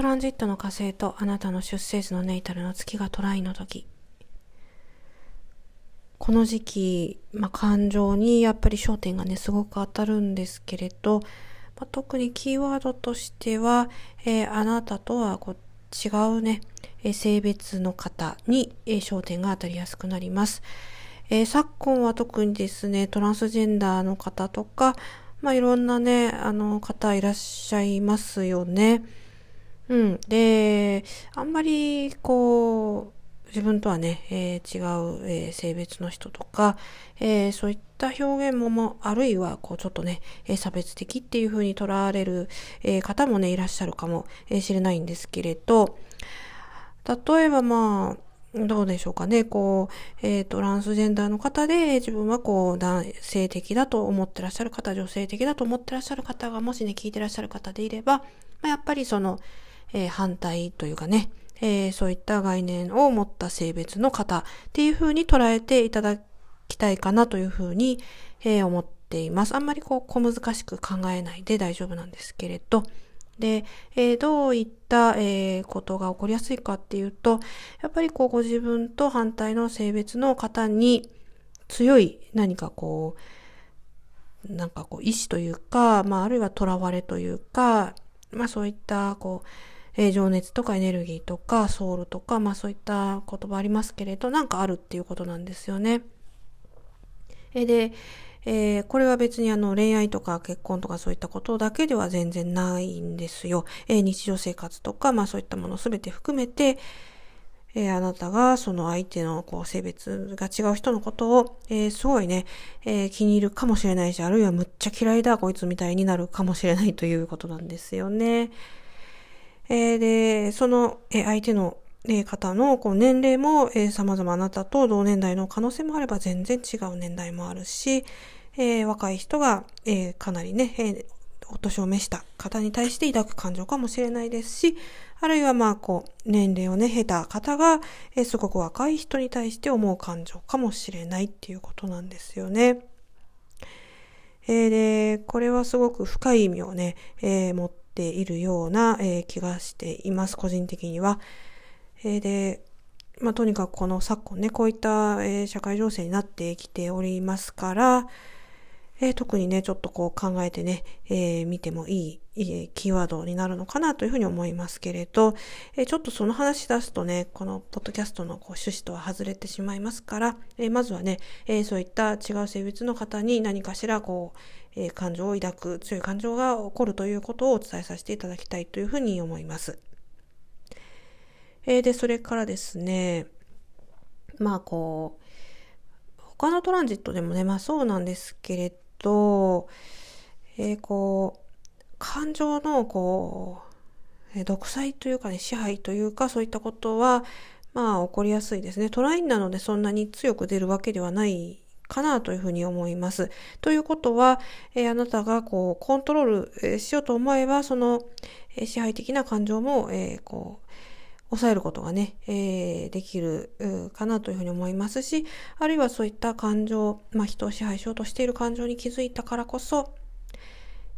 トランジットの火星とあなたの出生図のネイタルの月がトライの時。この時期、まあ、感情にやっぱり焦点がね、すごく当たるんですけれど、まあ、特にキーワードとしては、えー、あなたとはこう違うね、え、性別の方に、え、焦点が当たりやすくなります。え昨今は特にですね、トランスジェンダーの方とか、まあ、いろんなね、あの方いらっしゃいますよね。うん。で、あんまり、こう、自分とはね、えー、違う、えー、性別の人とか、えー、そういった表現もも、あるいは、こう、ちょっとね、え差別的っていう風に捉われる、え方もね、いらっしゃるかもしれないんですけれど、例えばまあ、どうでしょうかね。こう、え、ー、トランスジェンダーの方で、自分はこう、男性的だと思ってらっしゃる方、女性的だと思ってらっしゃる方が、もしね、聞いてらっしゃる方でいれば、まあ、やっぱりその、えー、反対というかね、えー、そういった概念を持った性別の方っていう風に捉えていただきたいかなという風に、えー、思っています。あんまりこう、小難しく考えないで大丈夫なんですけれど、で、えー、どういった、えー、ことが起こりやすいかっていうと、やっぱりこうご自分と反対の性別の方に強い何かこう、なんかこう意志というか、まああるいは囚われというか、まあそういったこう、え、情熱とかエネルギーとかソウルとか、まあそういった言葉ありますけれど、なんかあるっていうことなんですよね。え、で、えー、これは別にあの恋愛とか結婚とかそういったことだけでは全然ないんですよ。えー、日常生活とか、まあそういったものすべて含めて、えー、あなたがその相手のこう性別が違う人のことを、えー、すごいね、えー、気に入るかもしれないし、あるいはむっちゃ嫌いだ、こいつみたいになるかもしれないということなんですよね。えーで、その、え相手のえ方のこう年齢も、え、様々あなたと同年代の可能性もあれば全然違う年代もあるし、え、若い人が、え、かなりね、え、お年を召した方に対して抱く感情かもしれないですし、あるいはまあこう、年齢をね、経た方が、え、すごく若い人に対して思う感情かもしれないっていうことなんですよね。えー、で、これはすごく深い意味をね、えー、持っているような、えー、気がしています、個人的には。えー、で、まあ、とにかくこの昨今ね、こういった、えー、社会情勢になってきておりますから、えー、特にね、ちょっとこう考えてね、えー、見てもいい、いいキーワードになるのかなというふうに思いますけれど、えー、ちょっとその話出すとね、このポッドキャストのこう趣旨とは外れてしまいますから、えー、まずはね、えー、そういった違う性別の方に何かしらこう、えー、感情を抱く、強い感情が起こるということをお伝えさせていただきたいというふうに思います。えー、で、それからですね、まあこう、他のトランジットでもね、まあそうなんですけれど、えー、こう、感情のこう、独裁というかね、支配というか、そういったことは、まあ起こりやすいですね。トラインなのでそんなに強く出るわけではないかなというふうに思います。ということは、えー、あなたがこうコントロール、しようと思えば、その、え、支配的な感情も、えー、こう、抑えることがね、えー、できるかなというふうに思いますし、あるいはそういった感情、まあ、人を支配しようとしている感情に気づいたからこそ、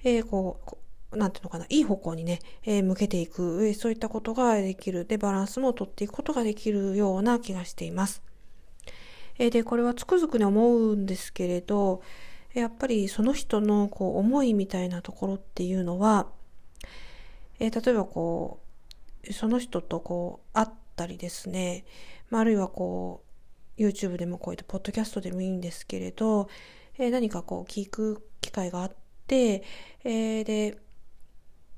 えー、こう、なんていうのかな、いい方向にね、えー、向けていく、そういったことができる。で、バランスも取っていくことができるような気がしています。えー、で、これはつくづくに思うんですけれど、やっぱりその人のこう思いみたいなところっていうのは、えー、例えばこう、その人とこう会ったりですね、まあ、あるいはこう YouTube でもこういったポッドキャストでもいいんですけれど、えー、何かこう聞く機会があって、えー、で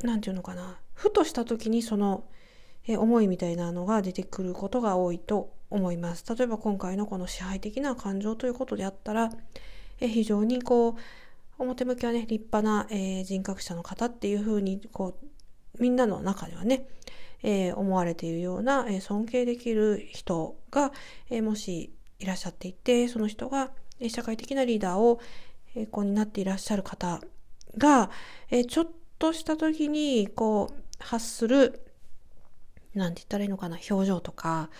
何て言うのかなふとした時にその、えー、思いみたいなのが出てくることが多いと思います。例えば今回のこの支配的な感情ということであったら、えー、非常にこう表向きはね立派な、えー、人格者の方っていうふうにこうみんなの中ではね、えー、思われているような、えー、尊敬できる人が、えー、もしいらっしゃっていて、その人が、え社会的なリーダーを、えこうになっていらっしゃる方が、えちょっとした時に、こう、発する、なんて言ったらいいのかな、表情とか、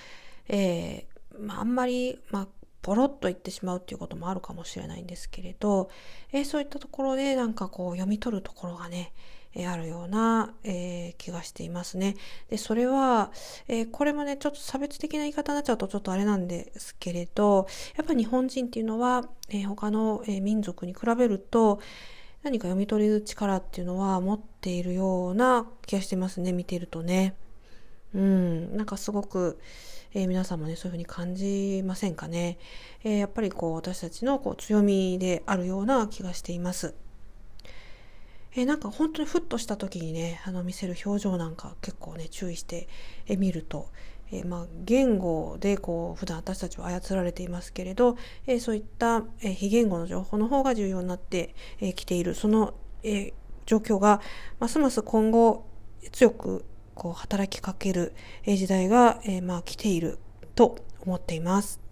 えまあ、あんまり、まあ、ポロッと言ってしまうっていうこともあるかもしれないんですけれど、えそういったところでなんかこう読み取るところがね、えあるような、えー、気がしていますね。で、それは、えー、これもね、ちょっと差別的な言い方になっちゃうとちょっとあれなんですけれど、やっぱ日本人っていうのは、えー、他の、え民族に比べると、何か読み取れる力っていうのは持っているような気がしてますね、見てるとね。うん、なんかすごく、えー、皆さんもね、そういうふうに感じませんかね。えー、やっぱりこう、私たちのこう強みであるような気がしています。えー、なんか本当にふっとした時にね、あの見せる表情なんか結構ね、注意して、え見ると、えー、まあ、言語でこう普段私たちは操られていますけれど、えー、そういった、え非言語の情報の方が重要になってき、えているその、え状況がますます今後強くこう働きかける時代が、え、まあ来ていると思っています。